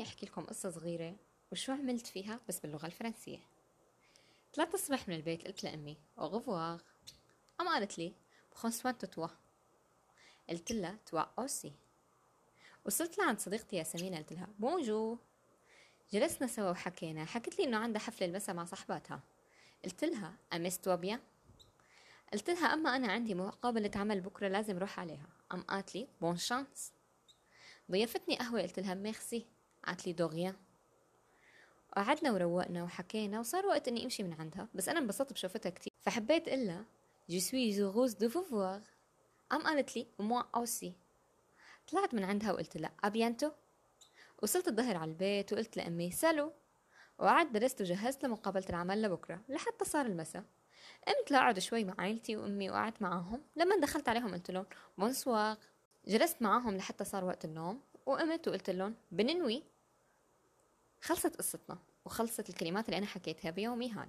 خلوني أحكي لكم قصة صغيرة وشو عملت فيها بس باللغة الفرنسية. طلعت الصبح من البيت قلت لأمي أوغفواغ أم قالت لي prends soin de toi قلت لها toi aussi وصلت لعند صديقتي ياسمين قلت لها bonjour جلسنا سوا وحكينا. حكت لي إنه عندها حفلة المسا مع صحباتها قلت لها amuse-toi bien قلت لها أما أنا عندي مقابلة عمل بكرة لازم روح عليها. أم قالت لي bonne chance ضيفتني قهوة قلت لها ميرسي قالت لي de rien قعدنا وروقنا وحكينا وصار وقت إني أمشي من عندها بس أنا انبسطت بشوفتها كتير. فحبيت اقلها je suis heureuse de vous voir قام قالت لي moi aussi طلعت من عندها وقلت لها à bientôt وصلت الظهر على البيت وقلت لأمي salut وقعدت درست وجهزت لمقابلة العمل لبكرة لحتى صار المساء. قمت لأقعد شوي مع عائلتي وأمي وقعدت معاهم. لما دخلت عليهم قلت لهم بونسواغ جلست معاهم لحتى صار وقت النوم وقمت وقلت لهم بننوي. خلصت قصتنا وخلصت الكلمات اللي أنا حكيتها بيومي هاد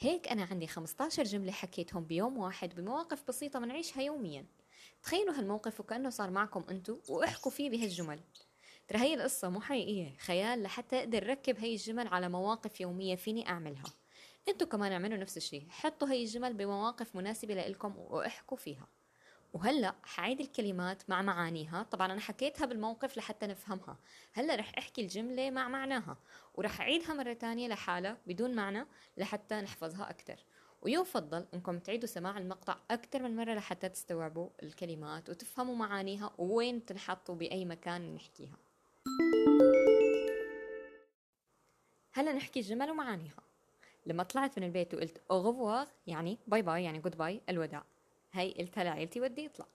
هيك أنا عندي 15 جملة حكيتهم بيوم واحد بمواقف بسيطة بنعيشها يوميا. تخيلوا هالموقف وكأنه صار معكم أنتو وأحكوا فيه بهالجمل ترى هي القصة مو حقيقية. خيال لحتى أقدر ركب هي الجمل على مواقف يومية فيني أعملها. أنتو كمان اعملوا نفس الشيء حطوا هي الجمل بمواقف مناسبة لإلكم وأحكوا فيها. وهلأ حعيد الكلمات مع معانيها. طبعا أنا حكيتها بالموقف لحتى نفهمها. هلأ رح أحكي الجملة مع معناها. ورح أعيدها مرة تانية لحالها بدون معنى لحتى نحفظها أكثر ويفضل إنكم تعيدوا سماع المقطع أكثر من مرة لحتى تستوعبوا الكلمات وتفهموا معانيها ووين تنحط وباي مكان نحكيها. هلأ نحكي الجمل ومعانيها. لما طلعت من البيت وقلت au revoir يعني bye bye يعني goodbye الوداع. هي قلتها لعيلتي وبدي اطلع.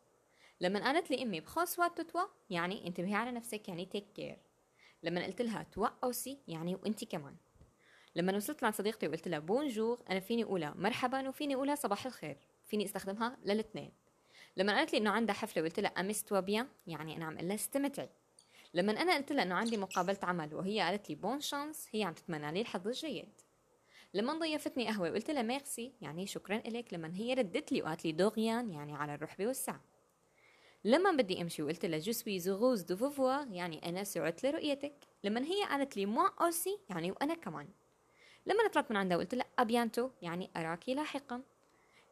لما قالت لي أمي prends soin de toi يعني انتبهي على نفسك يعني take care لما قلت لها toi aussi يعني وانت كمان. لما وصلت لعند صديقتي وقلت لها bonjour أنا فيني أقولها مرحبا وفيني أقولها صباح الخير. فيني أستخدمها للاثنين لما قالت لي إنه عندها حفلة وقلت لها amuse-toi bien يعني أنا عم أقول لها استمتعي. لما أنا قلت لها إنه عندي مقابلة عمل وهي قالت لي bonne chance هي عم تتمنى لي الحظ الجيد. لما ضيفتني قهوة وقلت لها ميرسي يعني شكرا إلك لما هي ردت لي وقالت لي de rien يعني على الرحبة والسعة. لما بدي أمشي وقلت لها je suis heureuse de vous voir يعني أنا سعدت لرؤيتك. لما هي قالت لي moi aussi يعني وأنا كمان. لما طلعت من عندها وقلت لها à bientôt يعني اراكي لاحقا.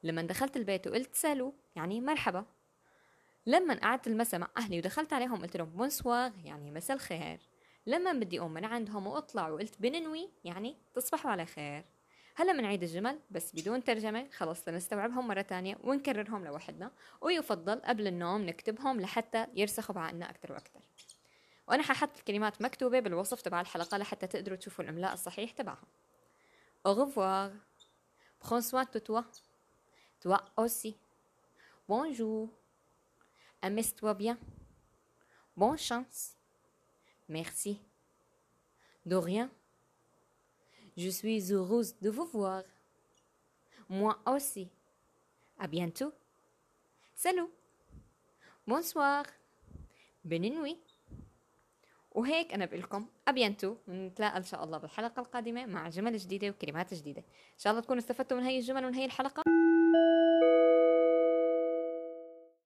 لما دخلت البيت وقلت salut يعني مرحبا. لما قعدت المسا مع أهلي ودخلت عليهم قلت لهم bonsoir يعني مساء الخير. لما بدي أقوم من عندهم وأطلع وقلت بننوي يعني تصبحوا على خير. هلا بنعيد الجمل بس بدون ترجمة خلص لنستوعبهم مرة تانية ونكررهم لوحدنا ويفضل قبل النوم نكتبهم لحتى يرسخوا بعقلنا أكتر وأكتر. وأنا ححط الكلمات مكتوبة بالوصف تبع الحلقة لحتى تقدروا تشوفوا الإملاء الصحيح تبعها. Au revoir. Prends soin de toi. Toi aussi. Bonjour. Amuse-toi bien. Bonne chance. Merci De rien Je suis heureuse de vous voir. Moi aussi. À bientôt. Salut. Bonsoir. Bonne nuit. وهيك أنا بقول لكم ابينتو ونتلاقى إن شاء الله بالحلقة القادمة مع جمل جديدة وكلمات جديدة إن شاء الله تكونوا استفدتوا من هي الجمل ومن هي الحلقة